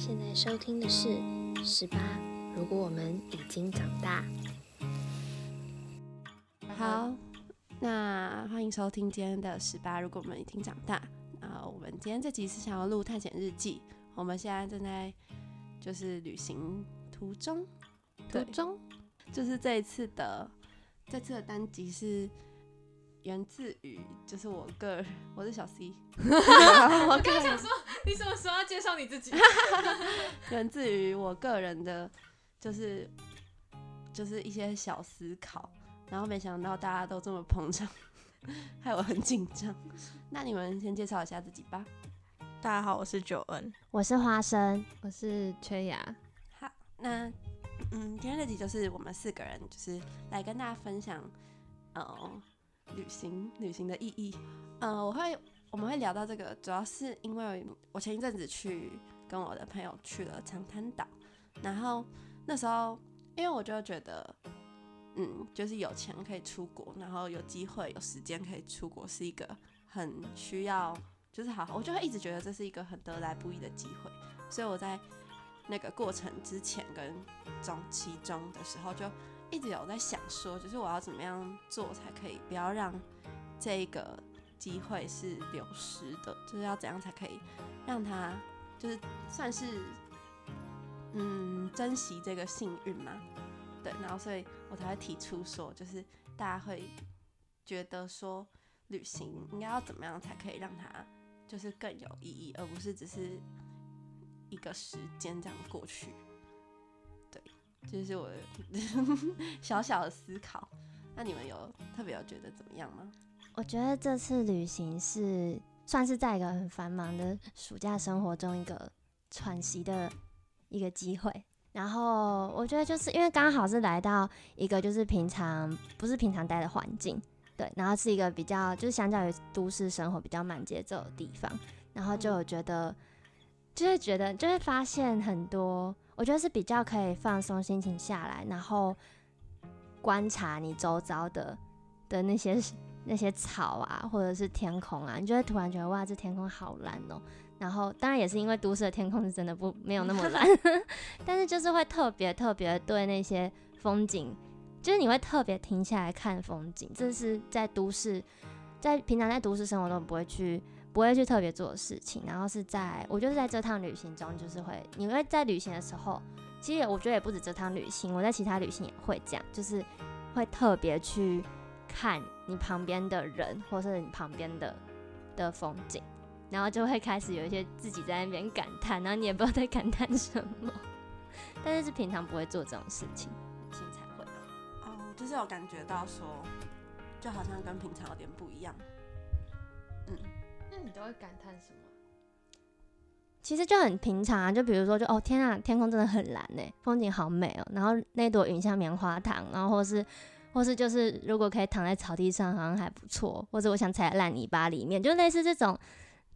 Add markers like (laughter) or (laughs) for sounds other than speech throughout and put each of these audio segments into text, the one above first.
现在收听的是《十八》，如果我们已经长大。好，那欢迎收听今天的《十八》，如果我们已经长大。啊，我们今天这集是想要录探险日记。我们现在正在就是旅行途中，途中就是这一次的这次的单集是。源自于就是我个人，我是小 C。(laughs) 我刚想说，你什么时候要介绍你自己？(laughs) 源自于我个人的，就是就是一些小思考，然后没想到大家都这么捧场，(laughs) 害我很紧张。那你们先介绍一下自己吧。大家好，我是九恩，我是花生，我是缺牙。好，那嗯，今天这集就是我们四个人，就是来跟大家分享，呃。旅行，旅行的意义。呃，我会，我们会聊到这个，主要是因为我前一阵子去跟我的朋友去了长滩岛，然后那时候，因为我就觉得，嗯，就是有钱可以出国，然后有机会有时间可以出国，是一个很需要，就是好，我就会一直觉得这是一个很得来不易的机会，所以我在那个过程之前跟中期中的时候就。一直有在想说，就是我要怎么样做才可以不要让这个机会是流失的，就是要怎样才可以让他就是算是嗯珍惜这个幸运嘛？对，然后所以我才会提出说，就是大家会觉得说旅行应该要怎么样才可以让它就是更有意义，而不是只是一个时间这样过去。这是我的 (laughs) 小小的思考，那你们有特别有觉得怎么样吗？我觉得这次旅行是算是在一个很繁忙的暑假生活中一个喘息的一个机会。然后我觉得就是因为刚好是来到一个就是平常不是平常待的环境，对，然后是一个比较就是相较于都市生活比较慢节奏的地方，然后就有觉得就会觉得就会发现很多。我觉得是比较可以放松心情下来，然后观察你周遭的的那些 (laughs) 那些草啊，或者是天空啊，你就会突然觉得哇，这天空好蓝哦。然后当然也是因为都市的天空是真的不没有那么蓝，(laughs) 但是就是会特别特别对那些风景，就是你会特别停下来看风景，这是在都市，在平常在都市生活中不会去。不会去特别做的事情，然后是在我就是在这趟旅行中，就是会你会在旅行的时候，其实我觉得也不止这趟旅行，我在其他旅行也会这样，就是会特别去看你旁边的人，或是你旁边的的风景，然后就会开始有一些自己在那边感叹，然后你也不知道在感叹什么，但是是平常不会做这种事情，心才会。哦，就是有感觉到说，就好像跟平常有点不一样，那你都会感叹什么？其实就很平常啊，就比如说，就哦天啊，天空真的很蓝呢，风景好美哦。然后那朵云像棉花糖，然后或是或是就是如果可以躺在草地上，好像还不错。或者我想踩在烂泥巴里面，就类似这种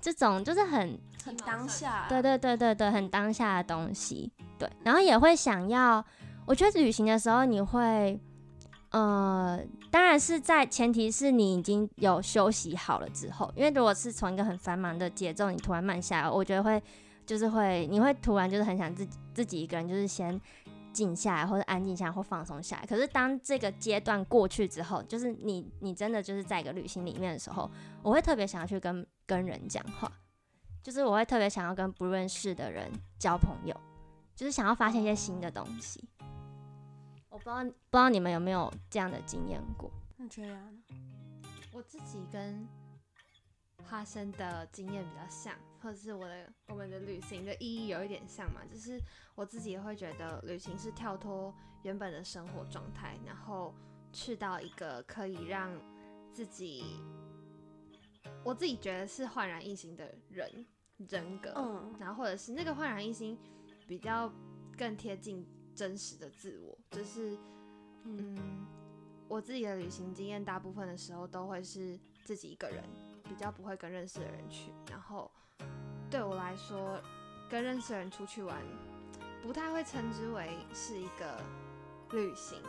这种，就是很很当下。对对对对对，很当下的东西。对，然后也会想要，我觉得旅行的时候你会。呃，当然是在前提是你已经有休息好了之后，因为如果是从一个很繁忙的节奏，你突然慢下来，我觉得会就是会，你会突然就是很想自己自己一个人，就是先静下来或者安静下来或放松下来。可是当这个阶段过去之后，就是你你真的就是在一个旅行里面的时候，我会特别想要去跟跟人讲话，就是我会特别想要跟不认识的人交朋友，就是想要发现一些新的东西。我不知道，不知道你们有没有这样的经验过？那这样，我自己跟花生的经验比较像，或者是我的我们的旅行的意义有一点像嘛，就是我自己也会觉得旅行是跳脱原本的生活状态，然后去到一个可以让自己，我自己觉得是焕然一新的人人格，嗯，然后或者是那个焕然一新比较更贴近。真实的自我，就是，嗯，我自己的旅行经验，大部分的时候都会是自己一个人，比较不会跟认识的人去。然后对我来说，跟认识的人出去玩，不太会称之为是一个旅行，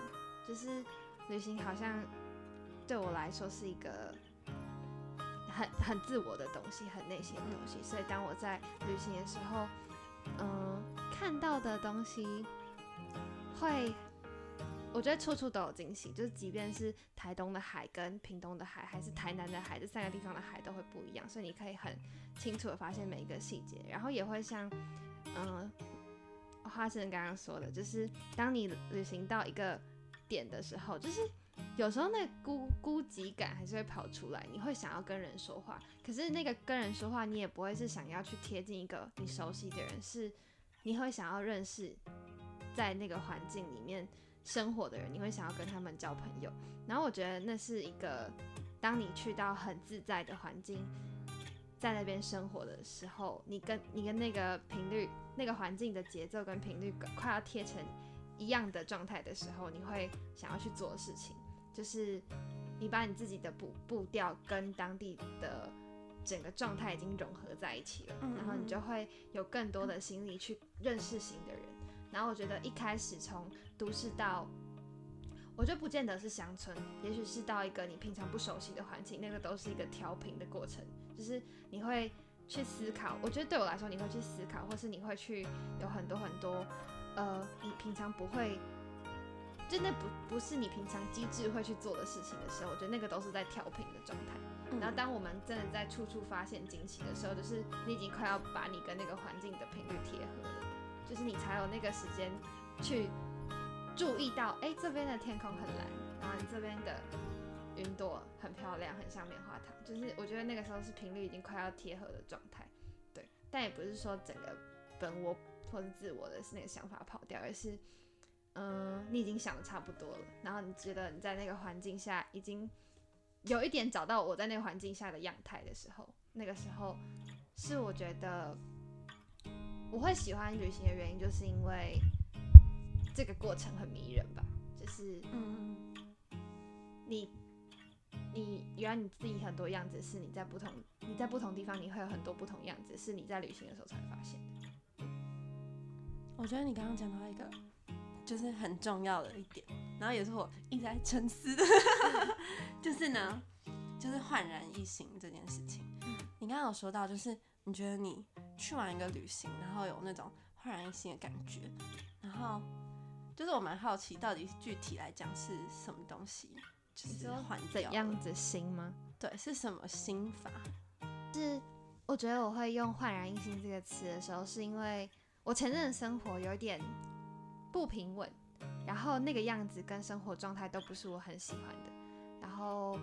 就是旅行好像对我来说是一个很很自我的东西，很内心的东西。所以当我在旅行的时候，嗯、看到的东西会，我觉得处处都有惊喜，就是即便是台东的海跟屏东的海，还是台南的海，这三个地方的海都会不一样，所以你可以很清楚的发现每一个细节，然后也会像，嗯、花生刚刚说的，就是当你旅行到一个点的时候，就是有时候那孤孤寂感还是会跑出来，你会想要跟人说话，可是那个跟人说话，你也不会是想要去贴近一个你熟悉的人，是你会想要认识在那个环境里面生活的人，你会想要跟他们交朋友。然后我觉得那是一个，当你去到很自在的环境，在那边生活的时候，你跟你跟那个频率、那个环境的节奏跟频率快要贴成一样的状态的时候，你会想要去做的事情，就是你把你自己的步步调跟当地的整个状态已经融合在一起了，嗯然后你就会有更多的心力去认识新的人。然后我觉得一开始从都市到，我觉得不见得是乡村，也许是到一个你平常不熟悉的环境，那个都是一个调频的过程，就是你会去思考。我觉得对我来说，你会去思考，或是你会去有很多很多，呃，你平常不会。真的不不是你平常机智会去做的事情的时候，我觉得那个都是在调频的状态。嗯然后当我们真的在处处发现惊喜的时候，就是你已经快要把你跟那个环境的频率贴合了，就是你才有那个时间去注意到，哎，这边的天空很蓝，然后你这边的云朵很漂亮，很像棉花糖。就是我觉得那个时候是频率已经快要贴合的状态，对。但也不是说整个本我或者自我的是那个想法跑掉，而是，嗯、你已经想的差不多了，然后你觉得你在那个环境下已经有一点找到我在那个环境下的样态的时候，那个时候是我觉得我会喜欢旅行的原因，就是因为这个过程很迷人吧，就是嗯你你原来你自己很多样子是你在不同你在不同地方你会有很多不同样子，是你在旅行的时候才会发现的。我觉得你刚刚讲到一个就是很重要的一点，然后也是我一直在沉思的，(laughs) 就是呢，就是焕然一新这件事情。你刚刚有说到，就是你觉得你去完一个旅行，然后有那种焕然一新的感觉，然后就是我蛮好奇，到底具体来讲是什么东西，就是换怎样子心吗？对，是什么心法？是我觉得我会用“焕然一新”这个词的时候，是因为我前阵的生活有点不平稳，然后那个样子跟生活状态都不是我很喜欢的。然后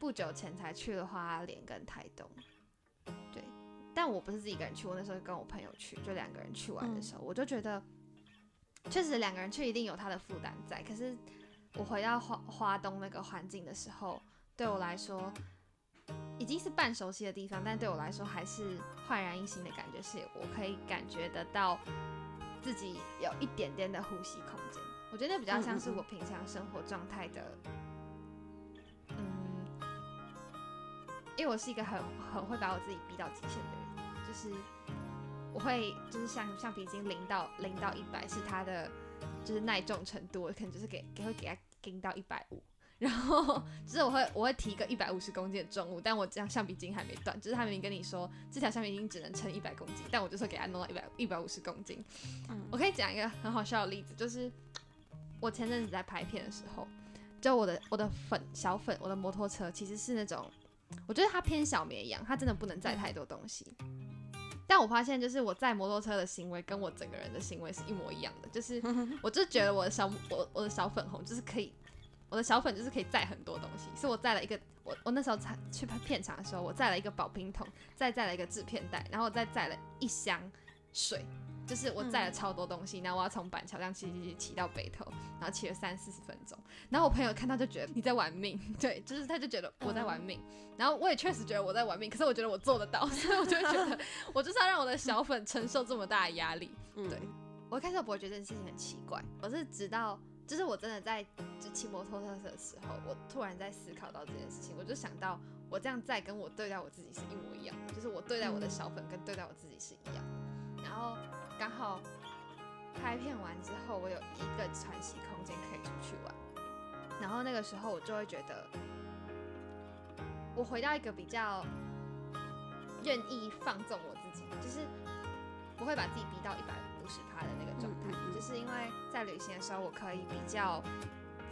不久前才去了花莲跟台东，对，但我不是自己一个人去，我那时候跟我朋友去，就两个人去玩的时候，我就觉得确实两个人去一定有他的负担在，可是我回到花花东那个环境的时候，对我来说。已经是半熟悉的地方，但对我来说还是焕然一新的感觉，是我可以感觉得到自己有一点点的呼吸空间。我觉得那比较像是我平常生活状态的，嗯，因为我是一个很很会把我自己逼到极限的人，就是我会就是像橡皮筋零到零到一百是它的就是耐重程度，我可能就是给给会给它盯到一百五。然后就是我会我会提一个一百五十公斤的重物，但我这样橡皮筋还没断，就是他明明跟你说这条橡皮筋只能撑一百公斤，但我就说给它弄到一百一百五十公斤。嗯我可以讲一个很好笑的例子，就是我前阵子在拍片的时候，就我的我的粉小粉我的摩托车其实是那种，我觉得它偏小绵羊，它真的不能载太多东西。但我发现，就是我载摩托车的行为跟我整个人的行为是一模一样的，就是 (laughs) 我就觉得我的小我我的小粉红就是可以，我的小粉就是可以载很多东西，是我载了一个我我那时候才去拍片场的时候，我载了一个保冰桶，再载了一个制片袋，然后再载了一箱水，就是我载了超多东西，然后我要从板桥这样骑骑骑骑到北头，然后骑了三四十分钟，然后我朋友看到就觉得你在玩命，(laughs) 对，就是他就觉得我在玩命，然后我也确实觉得我在玩命，可是我觉得我做得到，(laughs) 所以我就会觉得我就是要让我的小粉承受这么大的压力，嗯。对。我一开始不会觉得这件事情很奇怪，我是直到就是我真的在就骑摩托车的时候，我突然在思考到这件事情，我就想到我这样在跟我对待我自己是一模一样的，就是我对待我的小粉跟对待我自己是一样的。然后刚好拍片完之后，我有一个喘息空间可以出去玩，然后那个时候我就会觉得，我回到一个比较愿意放纵我自己，就是不会把自己逼到一百五十趴的那个状态，嗯嗯嗯。就是因为在旅行的时候，我可以比较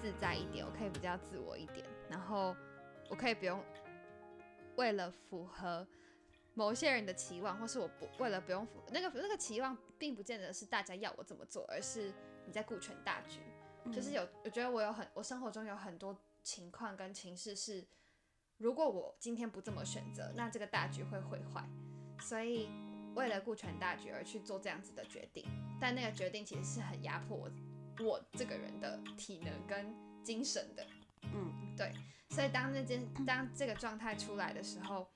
自在一点，我可以比较自我一点，然后我可以不用为了符合某些人的期望，或是我不为了不用符那个那个期望，并不见得是大家要我怎么做，而是你在顾全大局。就是有，我觉得我有很，我生活中有很多情况跟情势是，如果我今天不这么选择，那这个大局会毁坏。所以为了顾全大局而去做这样子的决定，但那个决定其实是很压迫我我这个人的体能跟精神的。嗯对所以当那件当这个状态出来的时候，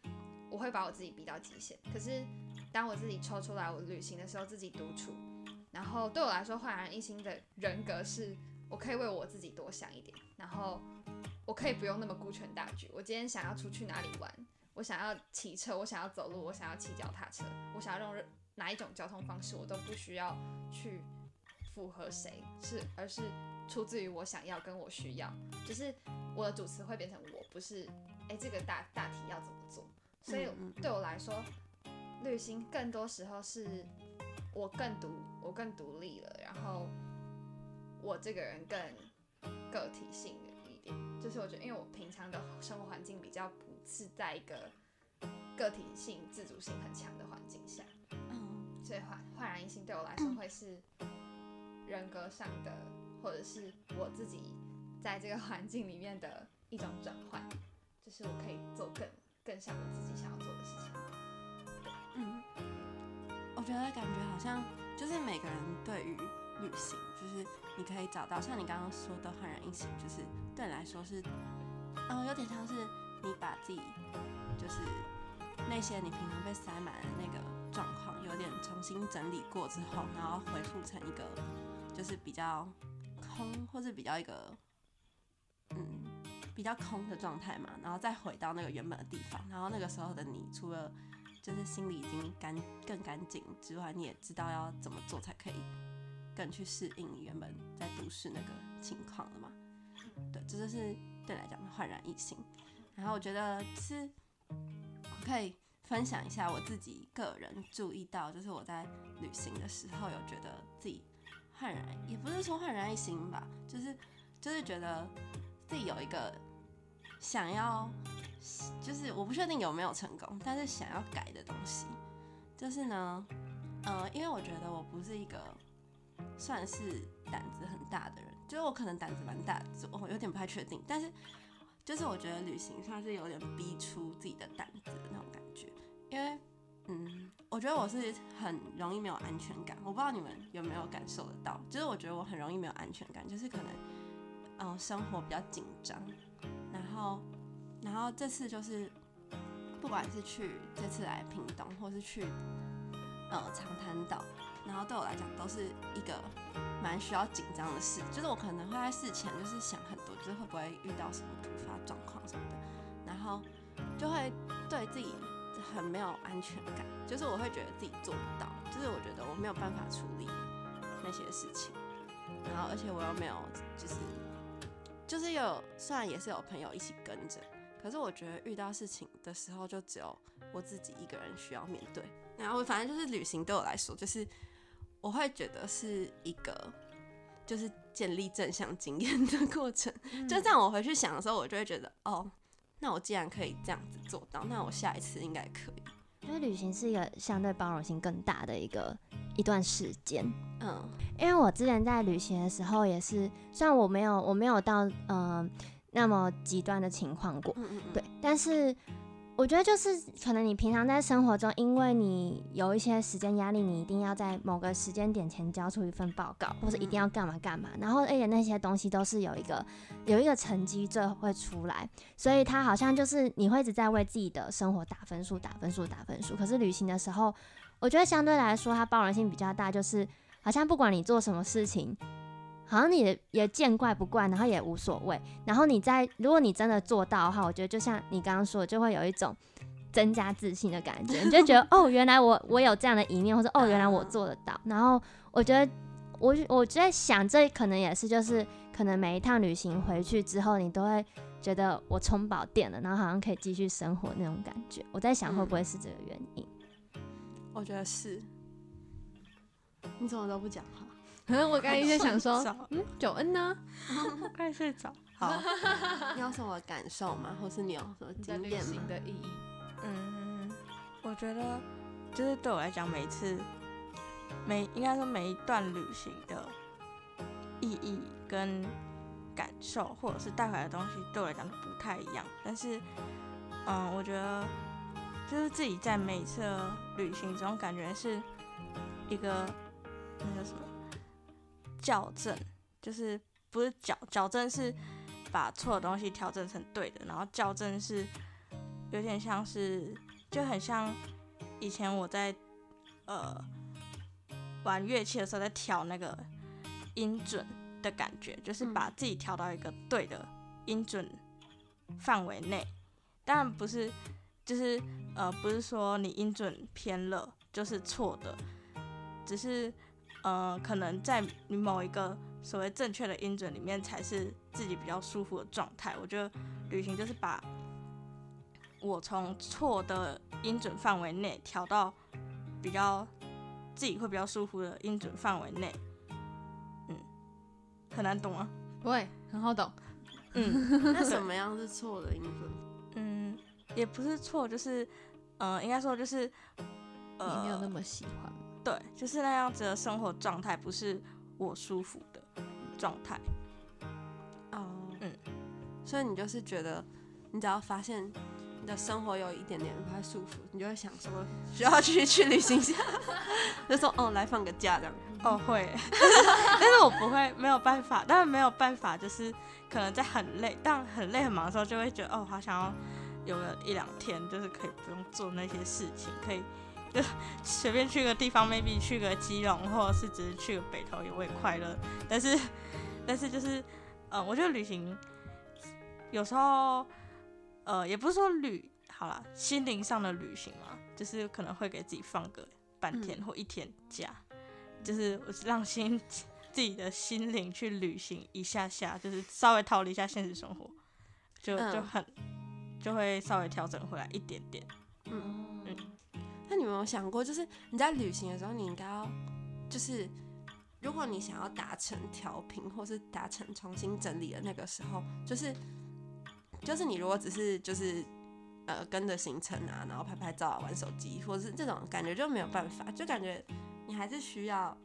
我会把我自己逼到极限。可是当我自己抽出来，我旅行的时候自己独处，然后对我来说焕然一新的人格是，我可以为我自己多想一点，然后我可以不用那么顾全大局。我今天想要出去哪里玩，我想要骑车，我想要走路，我想要骑脚踏车，我想要用哪一种交通方式，我都不需要去符合谁，是而是出自于我想要跟我需要，就是我的主词会变成我，不是哎、这个大大题要怎么做。所以对我来说，旅行更多时候是我更独，我更独立了，然后我这个人更个体性一点。就是我觉得，因为我平常的生活环境比较不是在一个个体性、自主性很强的环境下，嗯。所以焕焕然一新对我来说会是人格上的，或者是我自己在这个环境里面的一种转换，就是我可以做更更像我自己想要做的事情。嗯，我觉得感觉好像就是每个人对于旅行，就是你可以找到像你刚刚说的焕然一新，就是对你来说是，嗯、有点像是你把自己就是那些你平常被塞满的那个状况，有点重新整理过之后，然后恢复成一个就是比较空，或是比较一个嗯比较空的状态嘛，然后再回到那个原本的地方，然后那个时候的你，除了就是心里已经干更干净之外，你也知道要怎么做才可以更去适应你原本在都市那个情况了嘛。对，这就是对你来讲焕然一新。然后我觉得是我可以分享一下我自己个人注意到，就是我在旅行的时候有觉得自己焕然，也不是说焕然一新吧，就是就是觉得自己有一个想要就是我不确定有没有成功，但是想要改的东西，就是呢，呃，因为我觉得我不是一个算是胆子很大的人，就是我可能胆子蛮大的，我有点不太确定，但是就是我觉得旅行算是有点逼出自己的胆子的那种感觉，因为嗯，我觉得我是很容易没有安全感，我不知道你们有没有感受得到，就是我觉得我很容易没有安全感，就是可能嗯、生活比较紧张，然后。然后这次就是，不管是去这次来屏东，或是去呃长滩岛，然后对我来讲都是一个蛮需要紧张的事。就是我可能会在事前就是想很多，就是会不会遇到什么突发状况什么的，然后就会对自己很没有安全感。就是我会觉得自己做不到，就是我觉得我没有办法处理那些事情，然后而且我又没有就是就是有虽然也是有朋友一起跟着。可是我觉得遇到事情的时候，就只有我自己一个人需要面对。然后反正就是旅行对我来说，就是我会觉得是一个就是建立正向经验的过程。就这样，我回去想的时候，我就会觉得，哦，那我既然可以这样子做到，那我下一次应该可以。因为旅行是一个相对包容性更大的一个一段时间。嗯因为我之前在旅行的时候也是，虽然我没有我没有到嗯、呃那么极端的情况过，嗯嗯嗯，对，但是我觉得就是可能你平常在生活中，因为你有一些时间压力，你一定要在某个时间点前交出一份报告，或者一定要干嘛干嘛，然后而且那些东西都是有一个有一个成绩最后会出来，所以它好像就是你会一直在为自己的生活打分数、打分数、打分数。可是旅行的时候，我觉得相对来说它包容性比较大，就是好像不管你做什么事情。好像你也也见怪不怪，然后也无所谓。然后你在如果你真的做到的话，我觉得就像你刚刚说的，就会有一种增加自信的感觉，你就觉得 (laughs) 哦，原来我我有这样的一面，或者哦，原来我做得到。然后我觉得我我在想，这可能也是就是可能每一趟旅行回去之后，你都会觉得我充饱电了，然后好像可以继续生活那种感觉。我在想会不会是这个原因？我觉得是，你怎么都不讲话？可能我刚才一直 (laughs) 想说嗯，九恩呢？(laughs) 快睡着。(laughs) 好，你有什么感受吗？或是你有什么经验？的意义，嗯，我觉得就是对我来讲，每一次每应该说每一段旅行的意义跟感受，或者是带回来的东西，对我来讲都不太一样。但是，嗯，我觉得就是自己在每一次旅行中，感觉是一个那个什么校正，就是不是矫矫正是把错的东西调整成对的，然后校正是有点像是就很像以前我在呃玩乐器的时候在调那个音准的感觉，就是嗯把自己调到一个对的音准范围内。当然不是，就是呃不是说你音准偏了就是错的，只是呃可能在你某一个所谓正确的音准里面才是自己比较舒服的状态。我觉得旅行就是把我从错的音准范围内调到比较自己会比较舒服的音准范围内。嗯，很难懂啊。不会很好懂。嗯那什么 (laughs) 样是错的音准？嗯，也不是错，就是呃，应该说就是你没有那呃，么喜欢？对，就是那样子的生活状态不是我舒服的状态。哦，嗯，所以你就是觉得，你只要发现你的生活有一点点不太舒服，你就会想说需要去去旅行一下，(laughs) 就说哦来放个假这样。哦，会，(laughs) 但是我不会，没有办法，但是没有办法，就是可能在很累，但很累很忙的时候，就会觉得哦，好想要有个一两天，就是可以不用做那些事情，可以就 (laughs) 随便去个地方，maybe 去个基隆，或者是只是去个北投，也会快乐。但是，但是就是，呃，我觉得旅行有时候，呃，也不是说旅好了，心灵上的旅行嘛，就是可能会给自己放个半天嗯或一天假。就是我让心自己的心灵去旅行一下下，就是稍微逃离一下现实生活，就就嗯很就会稍微调整回来一点点。嗯，嗯那你有没有想过，就是你在旅行的时候，你应该要就是。如果你想要达成调频，或是达成重新整理的那个时候，就是就是你如果只是就是呃跟着行程啊，然后拍拍照、啊、玩手机，或者是这种感觉就没有办法，就感觉你还是需要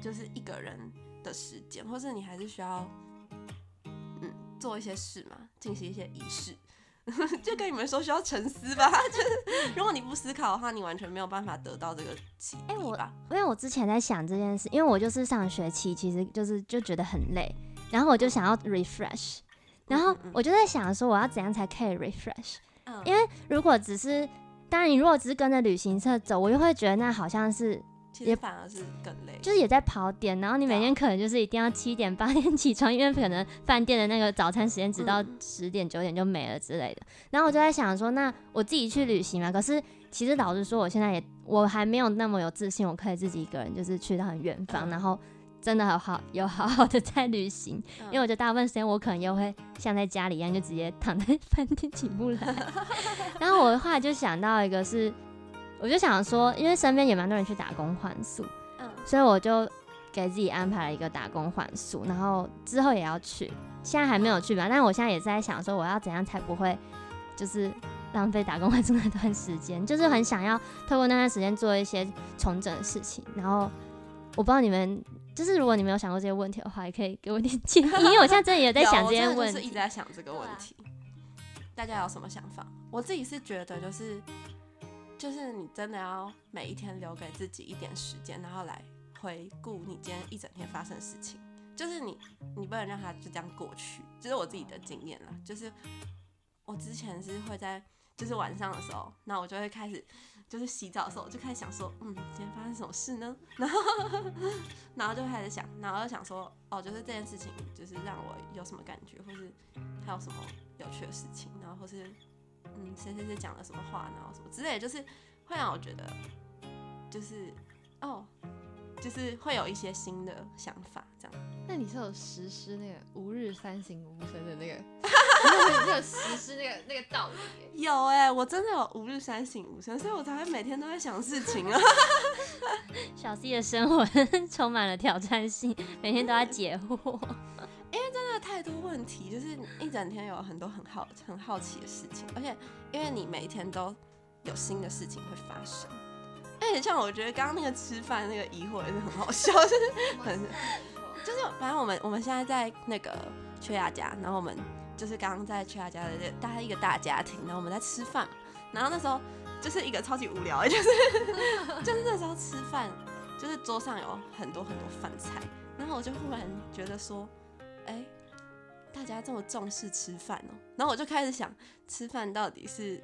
就是一个人的时间，或是你还是需要嗯做一些事嘛，进行一些仪式。(laughs) 就跟你们说需要沉思吧，(laughs) 就是如果你不思考的话，你完全没有办法得到这个启哎我迪吧。因为我之前在想这件事，因为我就是上学期其实就是就觉得很累，然后我就想要 refresh，然后我就在想说我要怎样才可以 refresh。嗯因为如果只是，当然你如果只是跟着旅行社走，我就会觉得那好像是其实反而是更累，就是也在跑点，然后你每天可能就是一定要七点八点 (laughs) 起床，因为可能饭店的那个早餐时间只到嗯十点九点就没了之类的。然后我就在想说，那我自己去旅行嘛，可是其实老实说，我现在也我还没有那么有自信，我可以自己一个人就是去到很远方，嗯然后真的好好有好好的在旅行。嗯因为我觉得大部分时间我可能又会像在家里一样，就直接躺在 (laughs) 饭店起不来。(laughs) 然后我后来就想到一个是，我就想说，因为身边也蛮多人去打工换宿，嗯所以我就给自己安排了一个打工换宿，然后之后也要去，现在还没有去吧，但是我现在也是在想说，我要怎样才不会就是浪费打工换宿那段时间，就是很想要透过那段时间做一些重整的事情，然后我不知道你们。就是如果你们有想过这些问题的话，也可以给我点建议，因为我现在真的也在想这些问题。是一直在想这个问题。大家有什么想法？我自己是觉得就是就是你真的要每一天留给自己一点时间，然后来回顾你今天一整天发生的事情。就是你你不能让它就这样过去，这、是我自己的经验啦。就是我之前是会在就是晚上的时候，那我就会开始就是洗澡的时候，我就开始想说，嗯，今天发生什么事呢？(laughs) 然后然后就开始想，然后就想说，哦，就是这件事情，就是让我有什么感觉，或是还有什么有趣的事情，然后或是嗯，谁谁谁讲了什么话，然后什么之类，就是会让我觉得，就是哦，就是会有一些新的想法，这样。那你是有实施那个吾日三省吾身的那个，(laughs) 你有实施那个那个道理？有哎、我真的有吾日三省吾身，所以我才会每天都在想事情啊。(laughs) 小 C 的生活 (laughs) 充满了挑战性，每天都在解惑。真的太多问题，就是一整天有很多很好很好奇的事情，而且因为你每一天都有新的事情会发生，而且像我觉得刚刚那个吃饭那个疑惑也是很好笑，就是很就是反正我们我们现在在那个缺牙家，然后我们就是刚刚在缺牙家的这大家一个大家庭，然后我们在吃饭，然后那时候就是一个超级无聊，就是 (laughs) 就是那时候吃饭，就是桌上有很多很多饭菜，然后我就忽然觉得说，哎、大家这么重视吃饭哦、然后我就开始想，吃饭到底是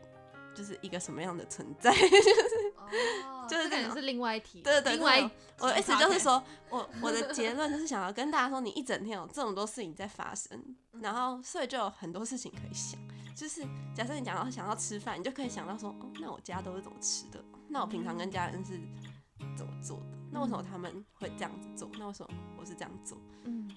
就是一个什么样的存在？(laughs) 哦，就是这种这个是另外一题，对对对另外一我的意思就是说，我我的结论就是想要跟大家说，你一整天有这么多事情在发生，然后所以就有很多事情可以想。就是假设你讲到想要吃饭，你就可以想到说，哦，那我家都是怎么吃的？那我平常跟家人是怎么做的？那为什么他们会这样子做？那为什么我是这样做？嗯，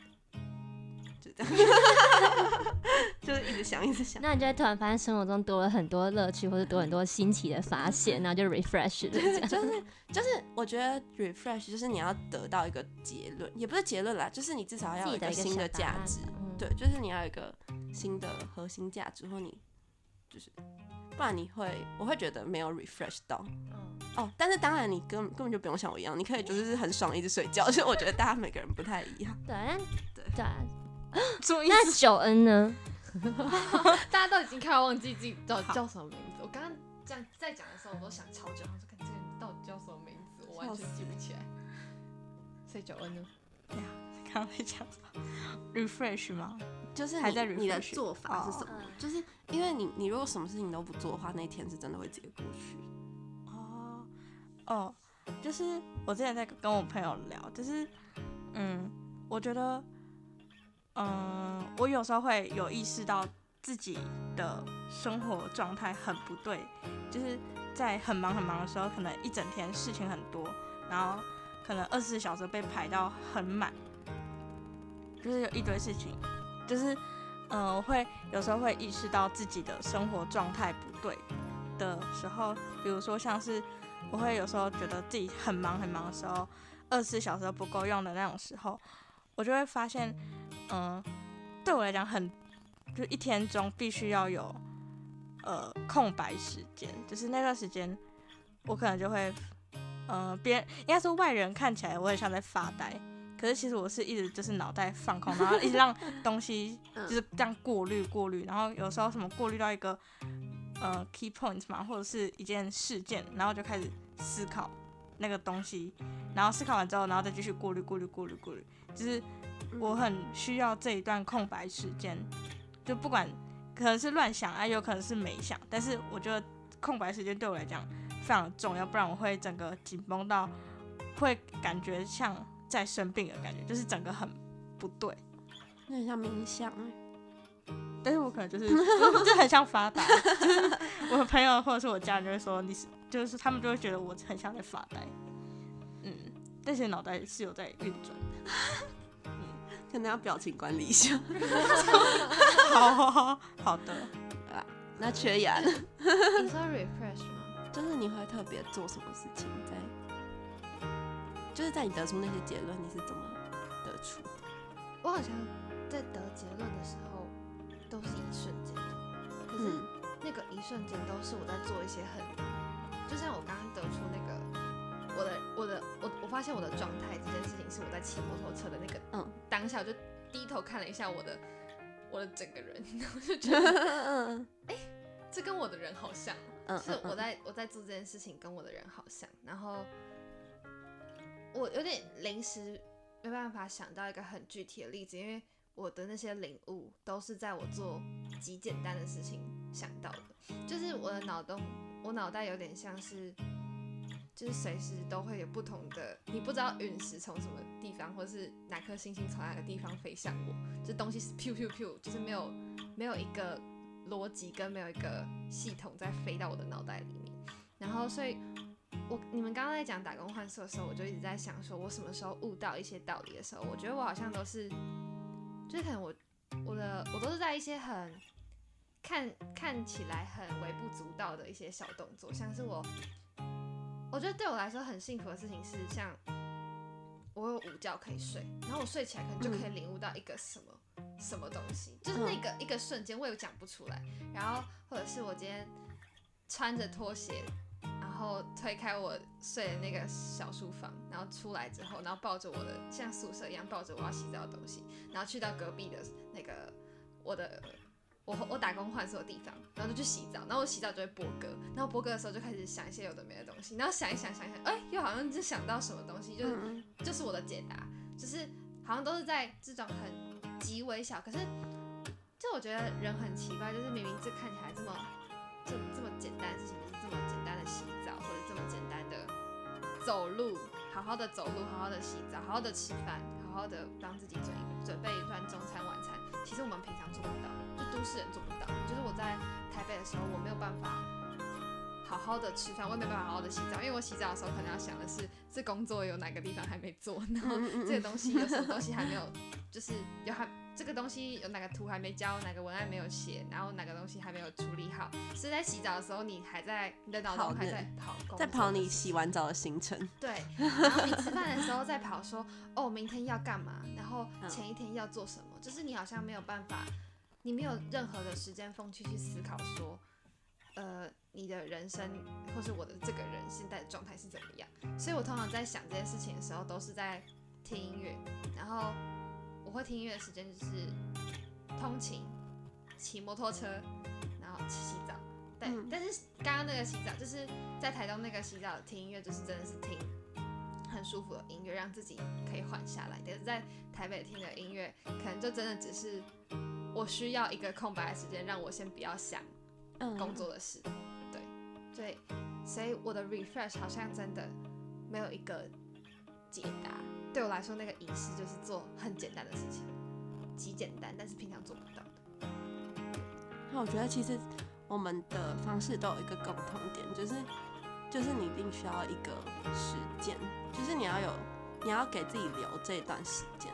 就这样，(laughs) 就是一直想，一直想。那你就会突然发现生活中多了很多乐趣，或者多很多新奇的发现，然后就 refresh 了这样。(laughs) 就是就是，我觉得 refresh 就是你要得到一个结论，也不是结论啦，就是你至少要有一个新的价值，嗯对，就是你要有一个新的核心价值，或你就是，不然你会，我会觉得没有 refresh 到嗯哦。但是当然你根根本就不用像我一样，你可以就是很爽一直睡觉，所以我觉得大家每个人不太一样。对，但对对啊，(laughs) 什么意思？那九恩呢？(laughs) 大家都已经开始忘记自己到底叫什么名字。我刚刚这样在讲的时候，我都想超久，我说看这个人到底叫什么名字，我完全记不起来。所以九恩呢？刚刚在讲什么？refresh 吗？就是还在你你的做法是什么？嗯就是因为你你如果什么事情都不做的话，那一天是真的会直接过去。哦哦，就是我之前在跟我朋友聊，就是嗯，我觉得嗯，我有时候会有意识到自己的生活状态很不对，就是在很忙很忙的时候，可能一整天事情很多，然后可能二十四小时被排到很满，就是有一堆事情，就是嗯，我会有时候会意识到自己的生活状态不对的时候，比如说像是我会有时候觉得自己很忙很忙的时候，二十四小时不够用的那种时候，我就会发现，对我来讲很，就一天中必须要有呃空白时间，就是那段时间我可能就会，呃，别人应该说外人看起来我很像在发呆。可是其实我是一直就是脑袋放空，然后一直让东西 (laughs) 嗯就是这样过滤过滤，然后有时候什么过滤到一个呃 key point 嘛，或者是一件事件，然后就开始思考那个东西，然后思考完之后，然后再继续过滤过滤过滤过滤，就是我很需要这一段空白时间，就不管可能是乱想啊，有可能是没想，但是我觉得空白时间对我来讲非常重要，不然我会整个紧绷到会感觉像在生病的感觉，就是整个很不对。那很像冥想哎、但是我可能就是就就很像发呆，就是我的朋友或者是我家人就会说你是，就是他们就会觉得我很像在发呆，嗯，但是脑袋是有在运转的。可能要表情管理一下。(laughs) 好好好好的，那缺牙呢？(laughs) 你说 refresh 吗？就是你会特别做什么事情在？就是在你得出那些结论，你是怎么得出的？我好像在得结论的时候都是一瞬间，可是嗯那个一瞬间都是我在做一些很，就像我刚刚得出那个我的我的我我发现我的状态这件事情是我在骑摩托车的那个嗯当下，我就低头看了一下我的我的整个人，(laughs) 然后就觉得嗯这跟我的人好像，嗯是我在我在做这件事情跟我的人好像，然后我有点临时没办法想到一个很具体的例子，因为我的那些领悟都是在我做极简单的事情想到的，就是我的脑洞，我脑袋有点像是。就是随时都会有不同的，你不知道陨石从什么地方，或是哪颗星星从哪个地方飞向我，这东西是 pew pew pew，就是没有没有一个逻辑跟没有一个系统在飞到我的脑袋里面。然后，所以我你们刚刚在讲打工换宿的时候，我就一直在想，说我什么时候悟到一些道理的时候，我觉得我好像都是，就是可能我我的我都是在一些很看看起来很微不足道的一些小动作，像是我我觉得对我来说很幸福的事情是，像我有午觉可以睡，然后我睡起来可能就可以领悟到一个什么、什么东西，就是那个、一个瞬间，我也讲不出来。然后或者是我今天穿着拖鞋，然后推开我睡的那个小书房，然后出来之后，然后抱着我的像宿舍一样抱着我要洗澡的东西，然后去到隔壁的那个我的。我我打工换宿的地方，然后就去洗澡，然后我洗澡就会播歌，然后播歌的时候就开始想一些有的没的东西，然后想一想想一想，哎、又好像就想到什么东西，就是、嗯。就是我的解答，就是好像都是在这种很极微小，可是就我觉得人很奇怪，就是明明这看起来这么这这么简单的事情，就是这么简单的洗澡，或者这么简单的走路，好好的走路，好好的洗澡，好好的吃饭，好好的帮自己准一准备一顿中餐晚餐，其实我们平常做不到，就都市人做不到。就是我在台北的时候，我没有办法好好的吃饭，我也没办法好好的洗澡，因为我洗澡的时候可能要想的是这工作有哪个地方还没做，然后这个东西有什么东西还没有，就是有还这个东西有哪个图还没交，哪个文案没有写，然后哪个东西还没有处理好，是在洗澡的时候你还在你的脑中还在跑工在跑你洗完澡的行程。对，然后你吃饭的时候在跑说，哦，明天要干嘛，然后嗯前一天要做什么，就是你好像没有办法，你没有任何的时间缝隙去思考说，呃，你的人生或是我的这个人现在的状态是怎么样。所以我通常在想这件事情的时候，都是在听音乐，然后我会听音乐的时间就是通勤、骑摩托车，然后洗澡。对，嗯但是刚刚那个洗澡，就是在台东那个洗澡听音乐，就是真的是听很舒服的音乐，让自己可以缓下来。但是在台北听的音乐，可能就真的只是我需要一个空白的时间，让我先不要想嗯工作的事。对，对，所以我的 refresh 好像真的没有一个解答。对我来说，那个仪式就是做很简单的事情，极简单，但是平常做不到的。那我觉得其实我们的方式都有一个共同点，就是就是你一定需要一个时间，就是你要有你要给自己留这段时间，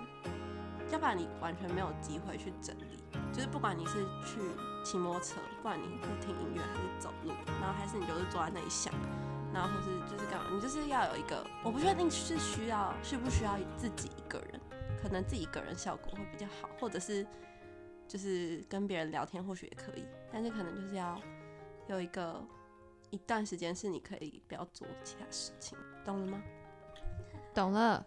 要不然你完全没有机会去整理。就是不管你是去骑摩托车，不管你是听音乐还是走路，然后还是你就是坐在那里想，然后或是就是干嘛，你就是要有一个，我不确定是需要需不需要自己一个人，可能自己一个人效果会比较好，或者是就是跟别人聊天或许也可以，但是可能就是要有一个一段时间是你可以不要做其他事情，懂了吗？懂了，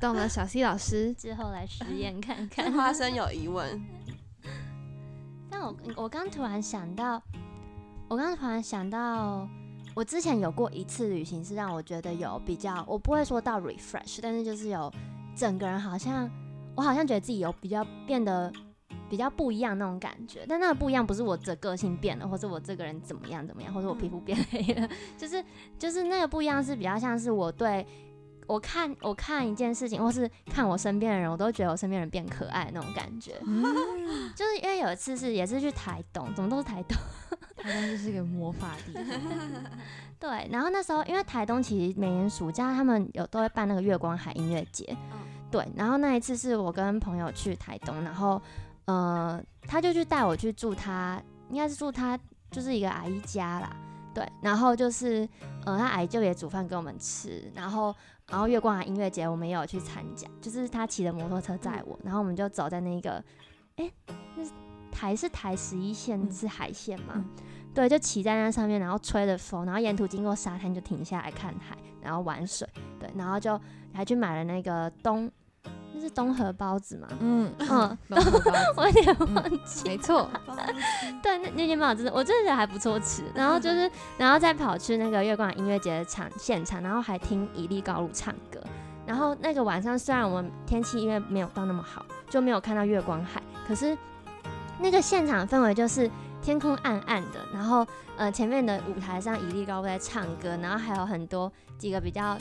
懂了，小 C 老师。之后来实验看看看。(laughs) 花生有疑问，但我我刚突然想到，我刚突然想到，我之前有过一次旅行是让我觉得有比较，我不会说到 refresh，但是就是有整个人好像，我好像觉得自己有比较变得比较不一样那种感觉。但那个不一样不是我这个性变了，或者我这个人怎么样怎么样，或者我皮肤变黑了，(laughs) 就是就是那个不一样是比较像是我对。我看我看一件事情，或是看我身边的人，我都觉得我身边人变可爱那种感觉。(laughs) 就是因为有一次是也是去台东，怎么都是台东。(laughs) 台东就是个魔法地方，(laughs) 对，然后那时候因为台东其实每年暑假他们有都会办那个月光海音乐节，嗯。对，然后那一次是我跟朋友去台东，然后呃他就去带我去住他，应该是住他就是一个阿姨家啦，对，然后就是呃他阿姨就也煮饭给我们吃，然后然后月光海音乐节我们也有去参加，就是他骑着摩托车载我，然后我们就走在那个，哎、那是台是台十一线、嗯是海线吗？嗯对，就骑在那上面，然后吹着风，然后沿途经过沙滩就停下来看海，然后玩水，对，然后就还去买了那个东，那是东河包子嘛？嗯嗯，(laughs) (laughs) 我有点忘记，没错，(laughs) 对，那那间包子真的，我真的觉得还不错吃。然后就是，然后再跑去那个月光音乐节的场现场，然后还听伊利高露唱歌。然后那个晚上虽然我们天气因为没有到那么好，就没有看到月光海，可是那个现场氛围就是天空暗暗的，然后呃前面的舞台上伊利高露在唱歌，然后还有很多几个比较，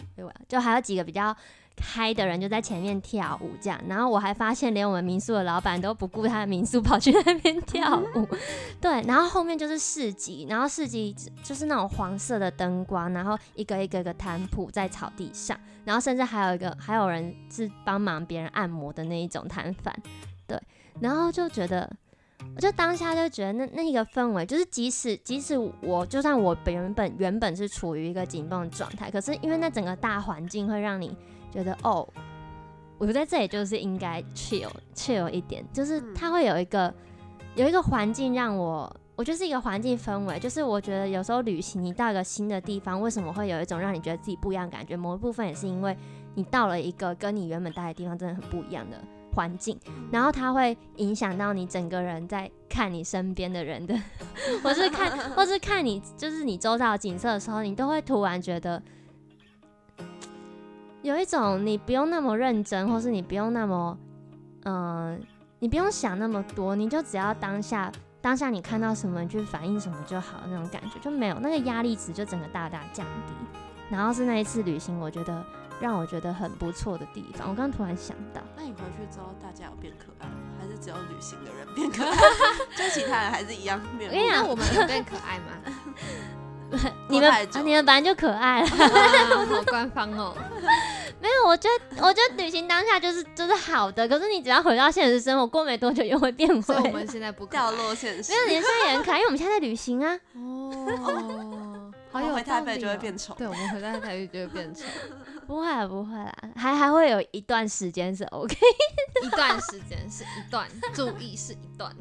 就还有几个比较。嗨的人就在前面跳舞，这样，然后我还发现连我们民宿的老板都不顾他的民宿跑去那边跳舞，(laughs) 对，然后后面就是市集，然后市集就是那种黄色的灯光，然后一个一个一个摊铺在草地上，然后甚至还有一个还有人是帮忙别人按摩的那一种摊贩，对，然后就觉得我就当下就觉得那那个氛围，就是即使即使我就算我原本原本是处于一个紧绷的状态，可是因为那整个大环境会让你觉得哦，我在这里就是应该 chill chill 一点，就是它会有一个有一个环境让我，我觉得是一个环境氛围，就是我觉得有时候旅行你到一个新的地方，为什么会有一种让你觉得自己不一样的感觉？某一部分也是因为你到了一个跟你原本待的地方真的很不一样的。环境，然后它会影响到你整个人在看你身边的人的，或是看，或是看你就是你周遭的景色的时候，你都会突然觉得有一种你不用那么认真，或是你不用那么，嗯，你不用想那么多，你就只要当下当下你看到什么你去反应什么就好，那种感觉就没有那个压力值就整个大大降低。然后是那一次旅行，我觉得。让我觉得很不错的地方，我刚突然想到，那你回去之后，大家有变可爱，还是只有旅行的人变可爱？(laughs) 就其他人还是一样变？我跟你讲，我们有变可爱吗？(laughs) 你们你们本来就可爱了，好官方哦。我觉得我觉得旅行当下就是就是好的，可是你只要回到现实生活，过没多久又会变回。所以我们现在不掉落现实。没有，你现在也很可爱，因为我们现在在旅行啊。哦，(laughs) 好有回台北就会变丑。对，我们回到台北就会变丑。(laughs) 不会不会啦，还还会有一段时间是 OK，(laughs) 一段时间是一段，注意是一段，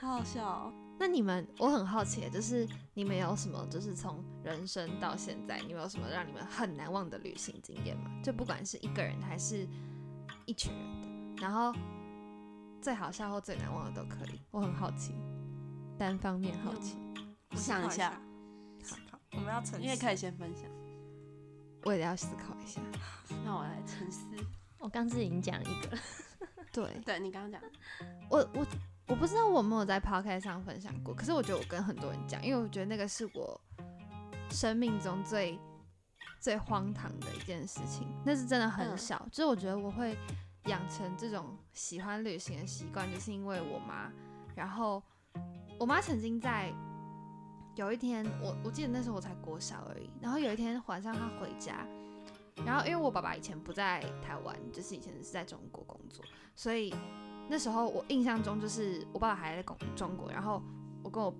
好好笑。哦。那你们，我很好奇，就是你们有什么，就是从人生到现在，你们有什么让你们很难忘的旅行经验吗？就不管是一个人还是一群人的，然后最好笑或最难忘的都可以。我很好奇，单方面好奇。我想一下，好，我们要沉，你也可以先分享。我也要思考一下，(laughs) 那我来沉思。我刚自己已经讲一个，(laughs) 对，对你刚刚讲，我我我不知道我没有在 podcast 上分享过，可是我觉得我跟很多人讲，因为我觉得那个是我生命中最最荒唐的一件事情，那是真的很小，就是我觉得我会养成这种喜欢旅行的习惯，就是因为我妈，然后我妈曾经在。有一天，我我记得那时候我才国小而已。然后有一天晚上，她回家，然后因为我爸爸以前不在台湾，就是以前是在中国工作，所以那时候我印象中就是我爸爸还在中中国，然后我跟我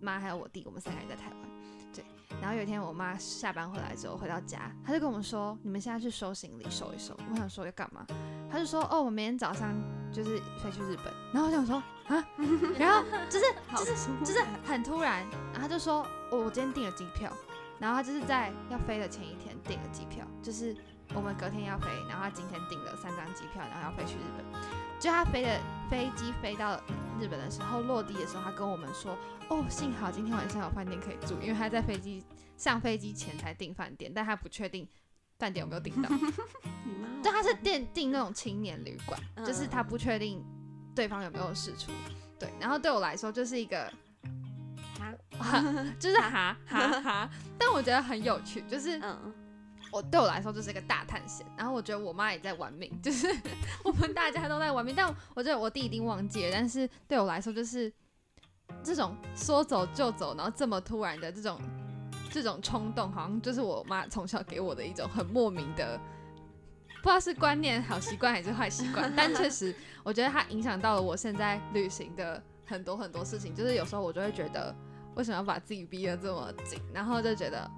妈还有我弟，我们三个人在台湾。对，然后有一天我妈下班回来之后回到家，她就跟我们说：“你们现在去收行李，收一收。”我想说要干嘛？她就说：“哦，我明天早上就是飞去日本。”然后我想说。啊，然后就是 (laughs) 就是就是很突然，然后她就说，我我今天订了机票，然后她就是在要飞的前一天订了机票，就是我们隔天要飞，然后他今天订了三张机票，然后要飞去日本。就他飞的飞机飞到日本的时候，落地的时候，他跟我们说，哦，幸好今天晚上有饭店可以住，因为他在飞机上飞机前才订饭店，但他不确定饭店有没有订到。(laughs) 对，他是订订那种青年旅馆，就是他不确定。对方有没有事出？对，然后对我来说就是一个哈，就是哈哈哈。但我觉得很有趣，就是嗯，我对我来说就是一个大探险。然后我觉得我妈也在玩命，就是我们大家都在玩命。但我觉得我弟一定忘记了，但是对我来说就是这种说走就走，然后这么突然的这种这种冲动，好像就是我妈从小给我的一种很莫名的。不知道是观念好习惯还是坏习惯，但确实我觉得它影响到了我现在旅行的很多很多事情。就是有时候我就会觉得，为什么要把自己逼得这么紧？然后就觉得，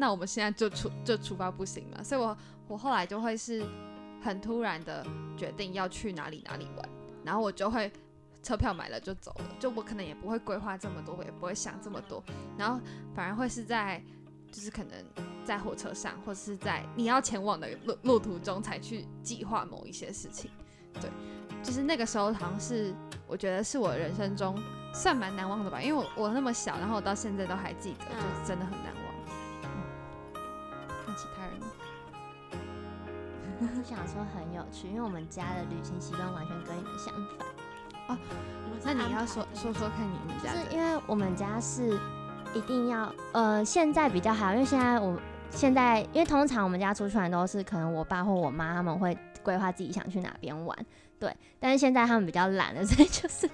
那我们现在就出就出发不行吗？所以我我后来就会是很突然的决定要去哪里哪里玩，然后我就会车票买了就走了，就我可能也不会规划这么多，我也不会想这么多，然后反而会是在。就是可能在火车上，或者是在你要前往的路路途中，才去计划某一些事情。对，就是那个时候，好像是我觉得是我人生中算蛮难忘的吧，因为我我那么小，然后我到现在都还记得，就是真的很难忘。我想说很有趣，因为我们家的旅行习惯完全跟你们相反。哦，那你要说说说看你们家，是因为我们家是。一定要，呃，现在比较好，因为现在我现在，因为通常我们家出去玩都是可能我爸或我妈他们会规划自己想去哪边玩，对。但是现在他们比较懒了，(laughs) 所以就是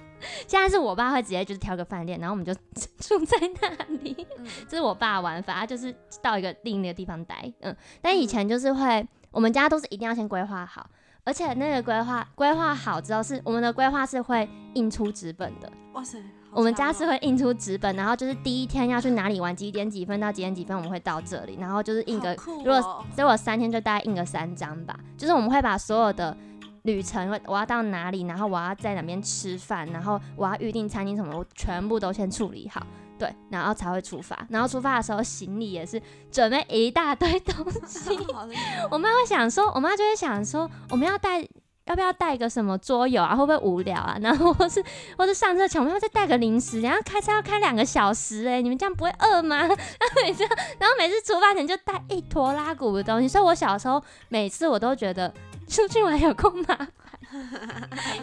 现在是我爸会直接就是挑个饭店，然后我们就 (laughs) 住在那里。(laughs) 这是我爸玩法，他就是到一个另一个地方待，嗯。但以前就是会，我们家都是一定要先规划好，而且那个规划规划好之后是，我们的规划是会印出纸本的。哇塞，我们家是会印出纸本，然后就是第一天要去哪里玩，几点几分到几点几分我们会到这里，然后就是印个如果哦。所以我三天就大概印个三张吧，就是我们会把所有的旅程，我我要到哪里，然后我要在哪边吃饭，然后我要预定餐厅什么，我全部都先处理好，对，然后才会出发。然后出发的时候，行李也是准备一大堆东西。(laughs) (laughs) 我妈会想说，我妈就会想说，我们要带。要不要带个什么桌游啊？会不会无聊啊？(laughs) 然后或是或是上车前，我们要再带个零食，然后开车要开两个小时、哎，你们这样不会饿吗？然后每次，然后每次出发前就带一坨拉鼓的东西，所以我小时候每次我都觉得出去玩有够麻烦，很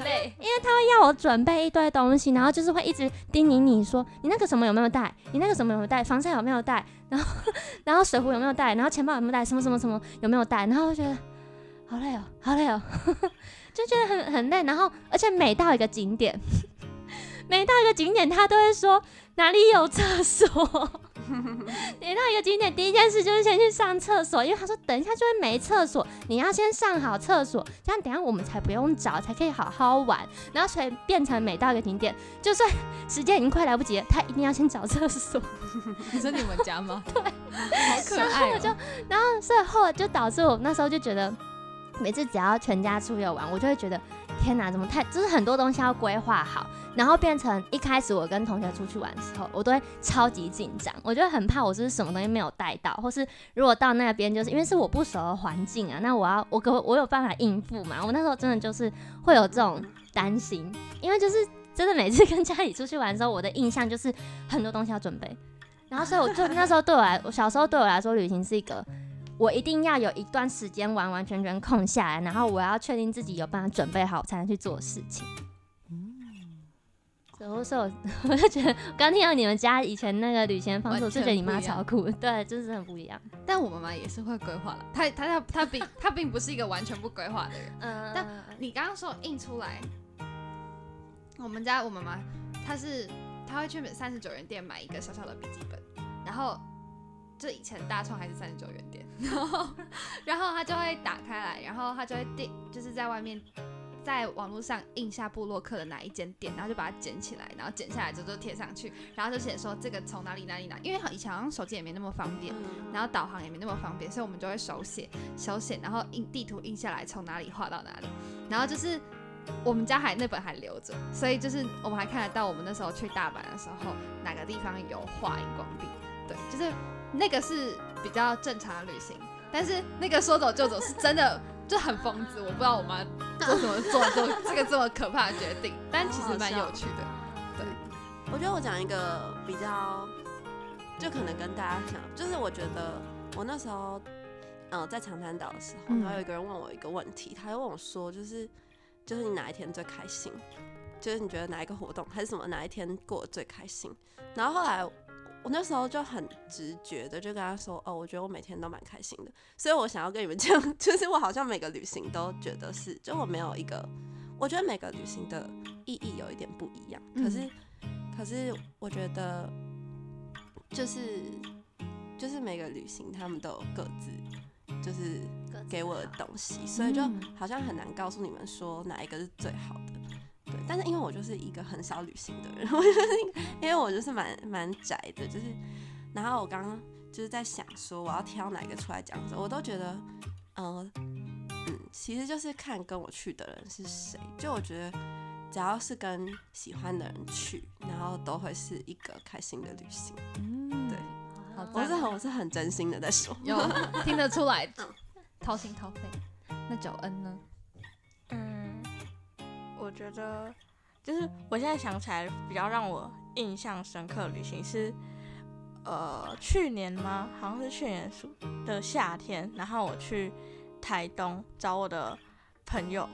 累，(laughs) 因为他会要我准备一堆东西，然后就是会一直叮咛你说你那个什么有没有带，你那个什么有没有带，防晒有没有带，然后 (laughs) 然后水壶有没有带，然后钱包有没有带，什么什么什么有没有带，然后就觉得好累哦，好累哦，(laughs) 就觉得很很累，然后而且每到一个景点，每到一个景点他都会说哪里有厕所。(laughs) 每到一个景点，第一件事就是先去上厕所，因为他说等一下就会没厕所，你要先上好厕所，这样等一下我们才不用找，才可以好好玩。然后所以变成每到一个景点，就算时间已经快来不及了，他一定要先找厕所。你说你们家吗？对，好可爱、哦。就然后所以后来就导致我那时候就觉得，每次只要全家出游玩，我就会觉得天哪，怎么太就是很多东西要规划好，然后变成一开始我跟同学出去玩的时候，我都会超级紧张，我就会很怕我是不是什么东西没有带到，或是如果到那边就是因为是我不熟的环境啊，那我要我可我有办法应付嘛？我那时候真的就是会有这种担心，因为就是真的每次 (laughs) 跟家里出去玩的时候，我的印象就是很多东西要准备，然后所以我就那时候对我来，我小时候对我来说，旅行是一个我一定要有一段时间完完全全空下来，然后我要确定自己有办法准备好，才能去做事情。所以我说我 (laughs) 我就觉得，刚听到你们家以前那个旅行的方式，我就觉得你妈超酷，(laughs) 对，就是很不一样。但我妈妈也是会规划的，她她她她并她并不是一个完全不规划的人。嗯但你刚刚说印出来，我们家我妈妈她是她会去三十九元店买一个小小的笔记本，然后就以前大创还是三十九元店，(laughs) 然后然后他就会打开来，然后他就会订，就是在外面。在网络上印下布洛克的哪一间店，然后就把它剪起来，然后剪下来之后就贴上去，然后就写说这个从哪里哪里哪，因为以前好像手机也没那么方便，嗯然后导航也没那么方便，所以我们就会手写手写，然后印地图印下来，从哪里画到哪里。然后就是我们家还那本还留着，所以就是我们还看得到我们那时候去大阪的时候哪个地方有画荧光笔。对，就是那个是比较正常的旅行，但是那个说走就走是真的就很疯子，我不知道我妈做什么做做这个这么可怕的决定，但其实蛮有趣的。对我觉得我讲一个比较，就可能跟大家讲，就是我觉得我那时候，呃，在长滩岛的时候，嗯然后有一个人问我一个问题，他就问我说，就是就是你哪一天最开心？就是你觉得哪一个活动还是什么哪一天过得最开心？然后后来我那时候就很直觉的就跟他说，哦，我觉得我每天都蛮开心的。所以我想要跟你们讲，(laughs) 就是我好像每个旅行都觉得是，就我没有一个，我觉得每个旅行的意义有一点不一样，可是。可是我觉得，就是就是每个旅行他们都有各自就是给我的东西，所以就嗯好像很难告诉你们说哪一个是最好的。对，但是因为我就是一个很少旅行的人，(laughs) 我就是因为我就是蛮蛮宅的，就是然后我刚刚就是在想说我要挑哪个出来讲的时候，我都觉得，呃，嗯，其实就是看跟我去的人是谁，就我觉得。只要是跟喜欢的人去，然后都会是一个开心的旅行。嗯，对，好我是很我是很真心的在说。有听得出来，(laughs) 掏心掏肺。那九恩呢？觉得就是我现在想起来比较让我印象深刻旅行是，呃，去年吗？好像是去年暑的夏天，然后我去台东找我的朋友，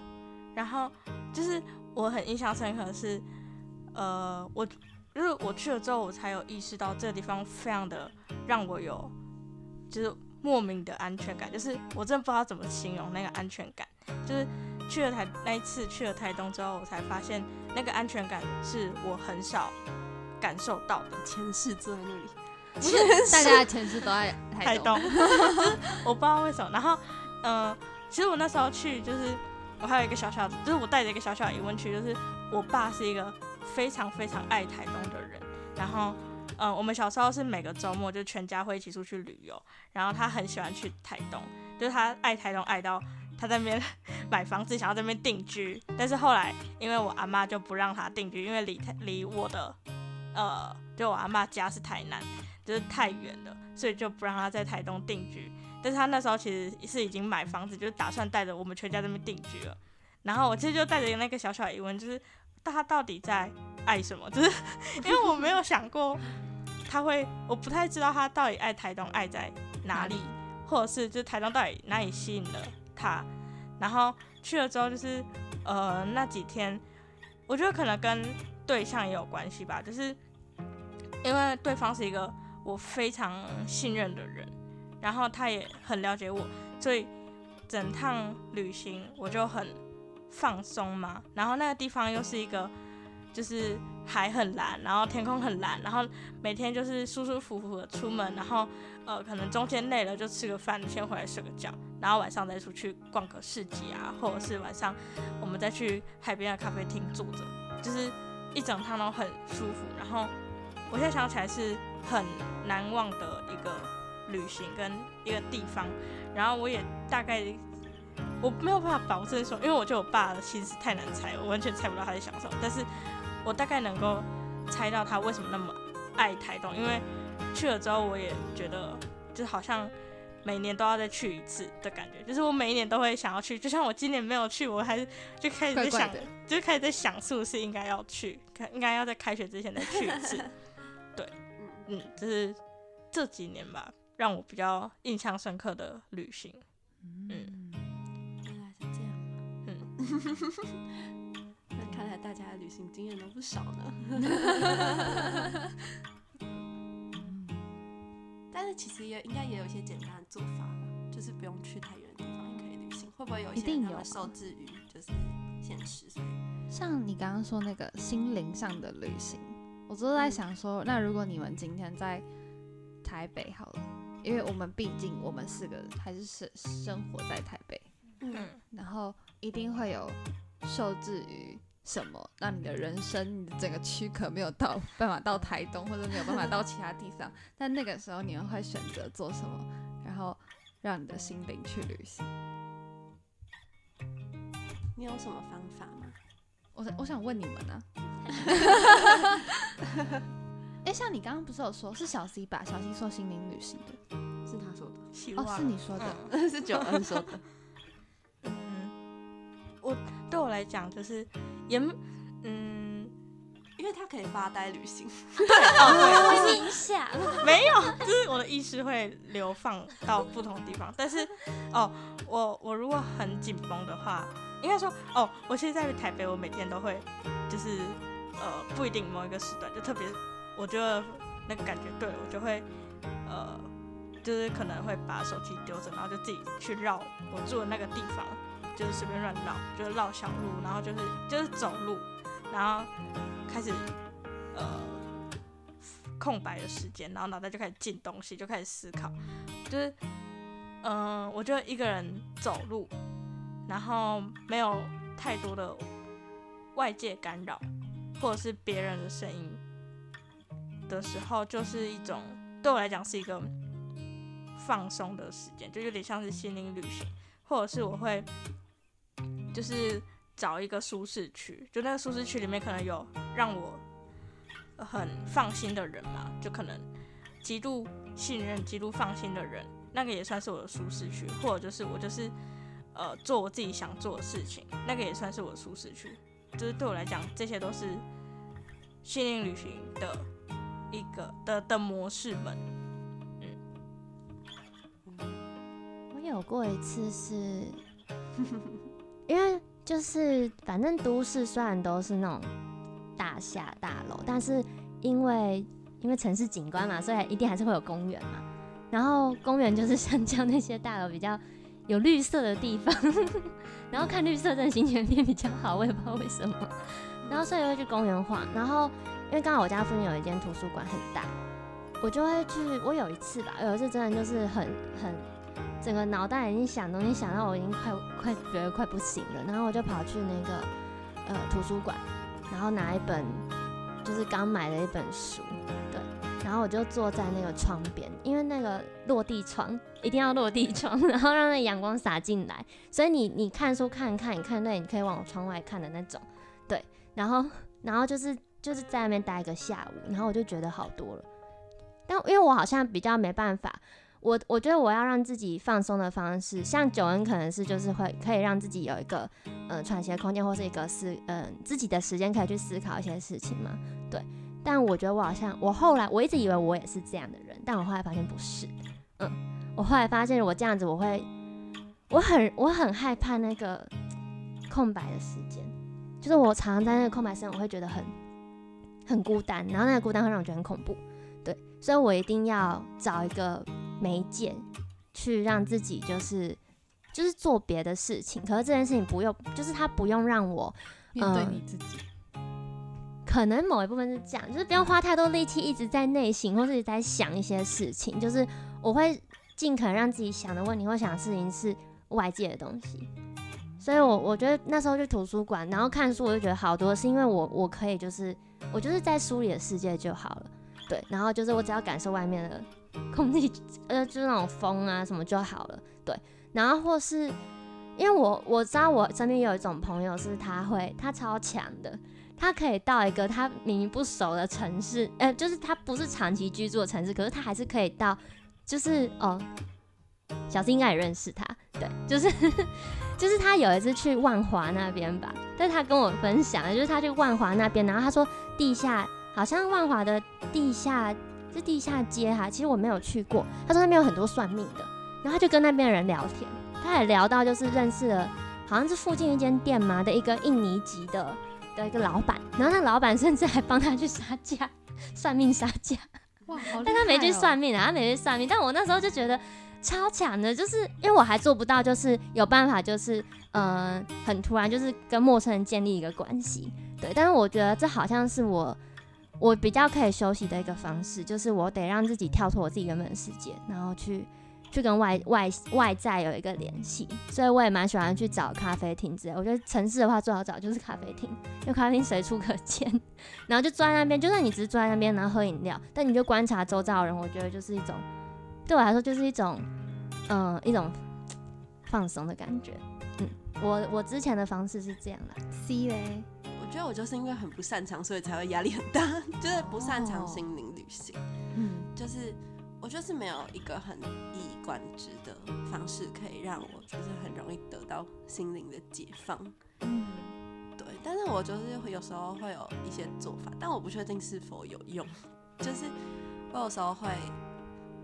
然后就是我很印象深刻的是，呃，我就是我去了之后，我才有意识到这个地方非常的让我有就是莫名的安全感，就是我真的不知道怎么形容那个安全感，就是去了台那一次去了台东之后，我才发现那个安全感是我很少感受到的。(laughs) 前世坐在那里，不是大家的前世都在台东，东，(laughs) 我不知道为什么。然后，呃，其实我那时候去就是我还有一个小小的，就是我带着一个小小的疑问去，就是我爸是一个非常非常爱台东的人，然后。嗯，我们小时候是每个周末就全家会一起出去旅游，然后他很喜欢去台东，就是他爱台东爱到他在那边 (laughs) 买房子，想要在那边定居。但是后来因为我阿妈就不让他定居，因为离离我的呃，就我阿妈家是台南，就是太远了，所以就不让他在台东定居。但是他那时候其实是已经买房子，就是打算带着我们全家在那边定居了。然后我其实就带着那个小小疑问，就是他到底在爱什么？(laughs) 就是因为我没有想过。他会，我不太知道他到底爱台东爱在哪里，或者是就是台东到底哪里吸引了他。然后去了之后，就是呃那几天，我觉得可能跟对象也有关系吧，就是因为对方是一个我非常信任的人，然后他也很了解我，所以整趟旅行我就很放松嘛。然后那个地方又是一个。就是海很蓝，然后天空很蓝，然后每天就是舒舒服服的出门，然后呃可能中间累了就吃个饭，先回来睡个觉，然后晚上再出去逛个市集啊，或者是晚上我们再去海边的咖啡厅坐着，就是一整趟都很舒服。然后我现在想起来是很难忘的一个旅行跟一个地方，然后我也大概我没有办法保证说，因为我觉得我爸的心思太难猜，我完全猜不到他在想什么，但是。我大概能够猜到他为什么那么爱台东，因为去了之后，我也觉得就好像每年都要再去一次的感觉，就是我每一年都会想要去。就像我今年没有去，我还是就开始在想，就开始在想是不是应该要去，应该要在开学之前再去一次。(laughs) 对，嗯，就是这几年吧，让我比较印象深刻的旅行。嗯，原来是这样。(laughs) 嗯。(laughs) 看来大家的旅行经验都不少呢。但是其实也应该也有一些简单的做法吧，就是不用去太远的地方也可以旅行。会不会有一些人会受制于就是现实？像你刚刚说那个心灵上的旅行，我都在想说，那如果你们今天在台北好了，因为我们毕竟我们四个还是生生活在台北，嗯，然后一定会有受制于。什么让你的人生、你的整个躯壳没有到办法到台东，或者没有办法到其他地方？但那个时候你们会选择做什么？然后让你的心灵去旅行？你有什么方法吗？我我想问你们呢。(laughs) 哎，像你刚刚不是有说是小 C 吧？小 C 说心灵旅行的，是他说的。哦，是你说的，(laughs) 是九恩说的。嗯我对我来讲就是也嗯，因为他可以发呆旅行，(laughs) 对哦，对，(laughs) 冥想 (laughs) 没有，就是我的意识会流放到不同地方。但是哦，我我如果很紧绷的话，应该说哦，我现在在台北，我每天都会就是呃不一定某一个时段，就特别我觉得那个感觉对我就会呃就是可能会把手机丢着，然后就自己去绕我住的那个地方。就是随便乱绕，就是绕小路，然后就是就是走路，然后开始呃空白的时间，然后脑袋就开始进东西，就开始思考，就是嗯，我就一个人走路，然后没有太多的外界干扰，或者是别人的声音的时候，就是一种对我来讲是一个放松的时间，就有点像是心灵旅行，或者是我会。就是找一个舒适区，就那个舒适区里面可能有让我很放心的人嘛，就可能极度信任、极度放心的人，那个也算是我的舒适区，或者就是我就是呃做我自己想做的事情，那个也算是我的舒适区。就是对我来讲，这些都是心灵旅行的一个的的模式们。嗯，我有过一次是。因为就是反正都市虽然都是那种大厦大楼，但是因为因为城市景观嘛，所以一定还是会有公园嘛。然后公园就是相较那些大楼比较有绿色的地方，(laughs) 然后看绿色真的心情变比较好，我也不知道为什么。然后所以会去公园晃。然后因为刚好我家附近有一间图书馆很大，我就会去。我有一次吧，有一次真的就是很很整个脑袋已经想东西想到我已经快快觉得快不行了，然后我就跑去那个呃图书馆，然后拿一本就是刚买的一本书，对，然后我就坐在那个窗边，因为那个落地窗一定要落地窗，然后让那阳光洒进来，所以你你看书看看，你看那，你可以往窗外看的那种，对，然后 (laughs) 然后就是就是在那边待一个下午，然后我就觉得好多了，但因为我好像比较没办法。我我觉得我要让自己放松的方式，像九恩可能是就是会可以让自己有一个呃喘息的空间，或是一个思嗯、自己的时间可以去思考一些事情嘛。对，但我觉得我好像我后来我一直以为我也是这样的人，但我后来发现不是。嗯，我后来发现我这样子我会我很我很害怕那个空白的时间，就是我常常在那个空白时间我会觉得很很孤单，然后那个孤单会让我觉得很恐怖。对，所以我一定要找一个。媒介去让自己就是就是做别的事情，可是这件事情不用，就是他不用让我面对你自己。可能某一部分是这样，就是不用花太多力气一直在内心或者在想一些事情，就是我会尽可能让自己想的问题或想的事情是外界的东西。所以我我觉得那时候去图书馆，然后看书，我就觉得好多，是因为我我可以就是我就是在书里的世界就好了，对，然后就是我只要感受外面的。空气，呃，就是那种风啊什么就好了，对。然后或是，因为我我知道我身边有一种朋友是他会，他超强的，他可以到一个他明明不熟的城市，呃，就是他不是长期居住的城市，可是他还是可以到，就是哦，小新应该也认识他，对，就是 (laughs) 就是他有一次去万华那边吧，但他跟我分享，就是他去万华那边，然后他说地下好像万华的地下。是地下街哈，其实我没有去过。他说那边有很多算命的，然后他就跟那边的人聊天，他也聊到就是认识了，好像是附近一间店嘛的一个印尼籍的的一个老板，然后那老板甚至还帮他去杀价，算命杀价。哇，好但他没去算命啊，他没去算命。但我那时候就觉得超强的，就是因为我还做不到，就是有办法，就是嗯，很突然就是跟陌生人建立一个关系。对，但是我觉得这好像是我。我比较可以休息的一个方式，就是我得让自己跳脱我自己原本的世界，然后去去跟外外外在有一个联系。所以我也蛮喜欢去找咖啡厅之类。我觉得城市的话最好找就是咖啡厅，因为咖啡厅随处可见。(laughs) 然后就坐在那边，就算你只是坐在那边然后喝饮料，但你就观察周遭的人，我觉得就是一种对我来说就是一种嗯一种放松的感觉。嗯，我我之前的方式是这样的。C 嘞。我觉得我就是因为很不擅长，所以才会压力很大，就是不擅长心灵旅行。嗯，就是我就是没有一个很一以贯之的方式，可以让我就是很容易得到心灵的解放。嗯，对。但是我就是会有时候会有一些做法，但我不确定是否有用。就是我有时候会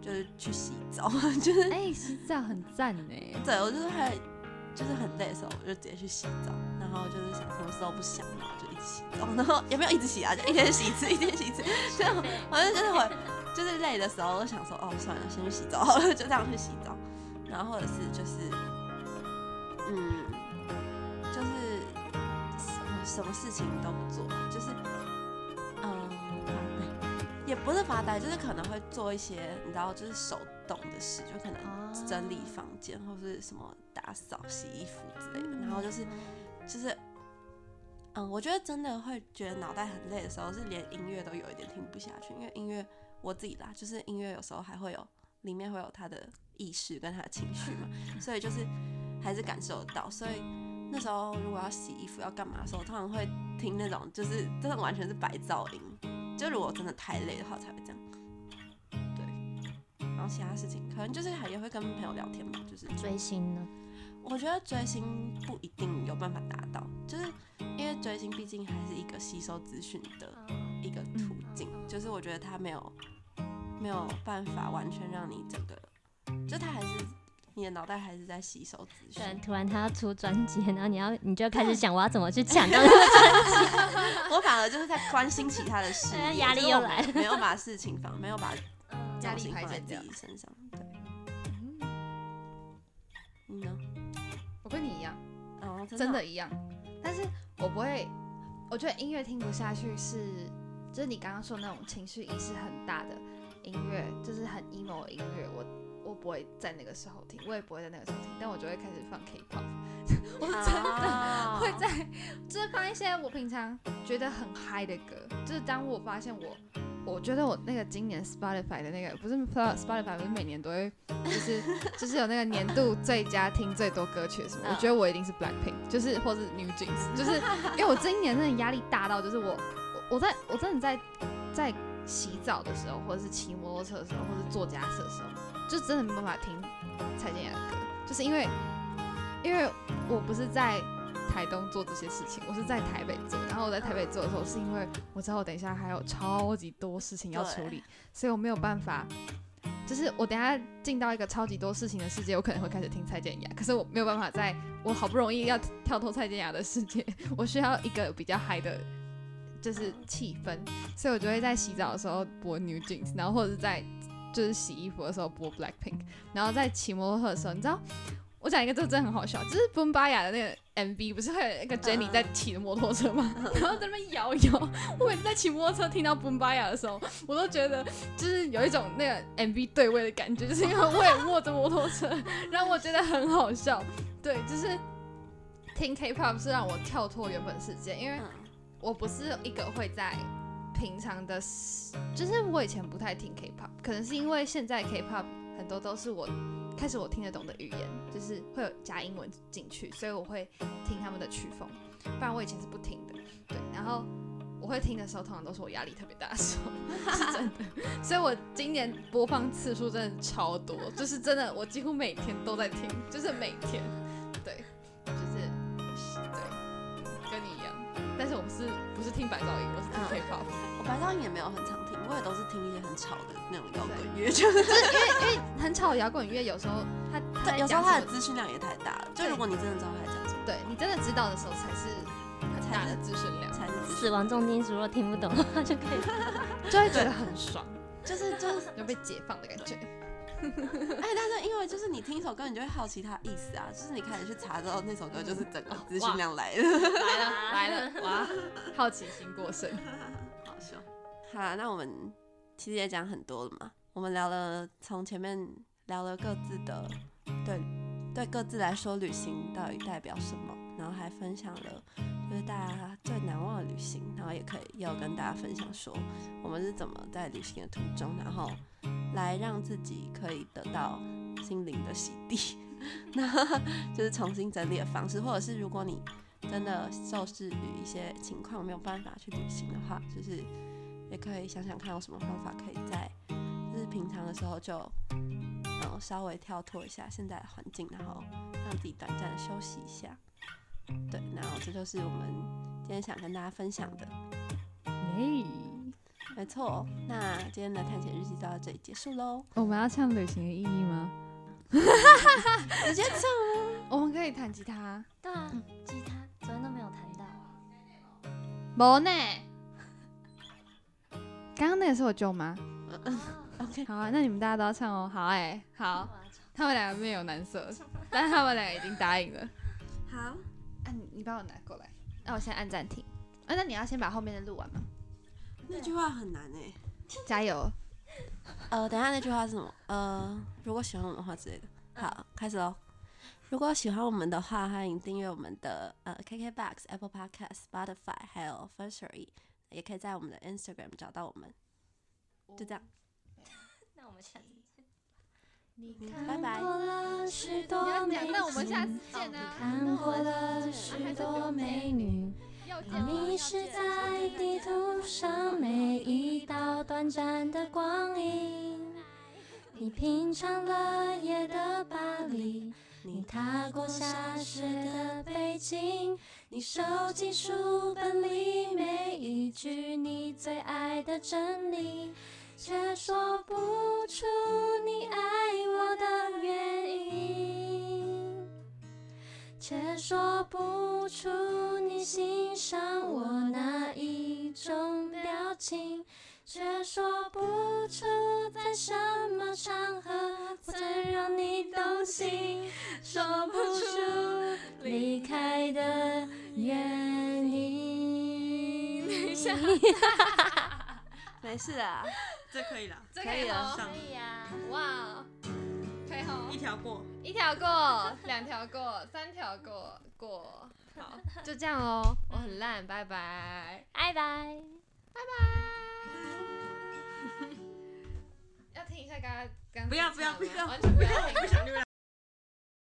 就是去洗澡，(laughs) 就是哎，洗澡很赞呢。对，我就是会。就是很累的时候，我就直接去洗澡，然后就是想什么时候不想，然后就一直洗澡，然后也没有一直洗啊，就一天洗一次，一天洗一次，这样，反正就是会，(laughs) 就是累的时候，我想说，哦，算了，先去洗澡好了，就这样去洗澡，然后或者是就是，嗯，就是什么什么事情都不做，就是，嗯，也不是发呆，就是可能会做一些，你知道，就是手动的事，就可能整理房间或是什么。打扫、洗衣服之类的，然后就是，就是，嗯，我觉得真的会觉得脑袋很累的时候，是连音乐都有一点听不下去，因为音乐我自己啦，就是音乐有时候还会有里面会有他的意识跟他的情绪嘛，所以就是还是感受得到。所以那时候如果要洗衣服要干嘛的时候，通常会听那种就是真的完全是白噪音，就如果真的太累的话才会这样。对，然后其他事情可能就是还也会跟朋友聊天嘛，就是追星呢。我觉得追星不一定有办法达到，就是因为追星毕竟还是一个吸收资讯的一个途径，就是我觉得它没有没有办法完全让你整个，就它还是你的脑袋还是在吸收资讯。突然他要出专辑，然后你要你就开始想我要怎么去抢 (laughs) 到那个专辑，(laughs) 我反而就是在关心其他的事，压力又来了，没有把事情放，没有把压力放在自己身上。对，你呢？我跟你一样，哦，真的一样，但是我不会，我觉得音乐听不下去是，就是你刚刚说那种情绪意识很大的音乐，就是很 emo 的音乐，我我不会在那个时候听，我也不会在那个时候听，但我就会开始放 K-pop，我真的啊会在，就是放一些我平常觉得很嗨的歌，就是当我发现我，我觉得我那个今年 Spotify 的那个不是 Spotify 不是每年都会，就是 (laughs) 就是有那个年度最佳听最多歌曲什么，我觉得我一定是 Blackpink，就是或是 New Jeans，就是 (laughs) 因为我这一年真的压力大到，就是我我我在我真的在在洗澡的时候，或者是骑摩托车的时候，或者做家事的时候，就真的没办法听蔡健雅的歌，就是因为因为我不是在台东做这些事情，我是在台北做。然后我在台北做的时候，是因为我知道我等一下还有超级多事情要处理，所以我没有办法。就是我等下进到一个超级多事情的世界，我可能会开始听蔡健雅，可是我没有办法在我好不容易要跳脱蔡健雅的世界，(laughs) 我需要一个比较嗨的，就是气氛，所以我就会在洗澡的时候播 New Jeans，然后或者是在就是洗衣服的时候播 Blackpink，然后在骑摩托车的时候，你知道。我讲一个，这个真的很好笑，就是奔巴雅的那个 MV，不是会有一个 Jenny 在骑的摩托车吗？(laughs) 然后在那边摇摇。我每次在骑摩托车听到奔巴雅的时候，我都觉得就是有一种那个 MV 对位的感觉，就是因为我也握着摩托车，让我觉得很好笑。对，就是听 K-pop 是让我跳脱原本世界，因为我不是一个会在平常的，就是我以前不太听 K-pop，可能是因为现在 K-pop 很多都是我。开始我听得懂的语言，就是会有加英文进去，所以我会听他们的曲风，不然我以前是不听的。对，然后我会听的时候，通常都是我压力特别大的时候，(laughs) 是真的。所以我今年播放次数真的超多，就是真的，我几乎每天都在听，就是每天，对，就是对，跟你一样。但是我不是不是听白噪音，我是听 K-pop。我白噪音也没有很常听，我也都是听一些很吵的那种摇滚乐，(laughs) 就是因为因为很吵的摇滚乐，有时候它它有时候它的资讯量也太大了。就如果你真的知道它在讲什么，对你真的知道的时候，才是很大的资讯量，才是死亡重金属。如果听不懂的话，就可以。(laughs) 就会觉得很爽，就是就是有被解放的感觉。哎，但是因为就是你听一首歌，你就会好奇它意思啊，就是你开始去查之后，那首歌就是整个资讯量来了，来了来了，哇，好奇心过剩。好，那我们其实也讲很多了嘛，我们聊了从前面聊了各自的对对各自来说旅行到底代表什么，然后还分享了就是大家最难忘的旅行，然后也可以要跟大家分享说我们是怎么在旅行的途中，然后来让自己可以得到心灵的洗涤，(laughs) 那就是重新整理的方式，或者是如果你真的受制于一些情况没有办法去旅行的话，就是。也可以想想看有什么方法可以在就是平常的时候就嗯稍微跳脱一下现在的环境，然后让自己短暂的休息一下。对，然后这就是我们今天想跟大家分享的。耶，没错。那今天的探险日记就到这里结束喽。我们要唱旅行的意义吗？(laughs) 直接唱啊！我们可以弹吉他。对啊，吉他昨天都没有弹到。没呢。刚刚那个是我舅妈。(laughs) OK，好啊，那你们大家都要唱哦。好哎、好，他们两个面有难色，但是他们两个已经答应了。好。啊，你你帮我拿过来。那我先按暂停。啊，那你要先把后面的录完吗？那句话很难哎。加油！呃，等下那句话是什么？呃，如果喜欢我们的话之类的。好，开始喽。如果喜欢我们的话，欢迎订阅我们的呃 KKBox、Apple Podcast、Spotify，还有 Firstory，也可以在我们的 Instagram 找到我们。就这样，(laughs) 那我们下次见。拜拜。许你要讲，那我们下次见啊！看过了许多美女，又见了迷失在地图上每一道短暂的光阴。你品尝了夜的巴黎，你踏过下雪的北京，你收集书本里每一句你最爱的真理，却说不出你爱我的原因。却说不出你欣赏我哪一种表情，却说不出在什么场合我曾让你动心，说不出离开的原因。(laughs) 等一下，(laughs) 没事啊，(laughs) 这可以了。这可以了哦可以啊。哇！哦一条过。一条过，两条过，三条过，过，好，就这样哦。我很烂，拜拜。拜拜。(laughs) 要听一下刚刚刚不要不要不要。完全不要听。(laughs) 不想不要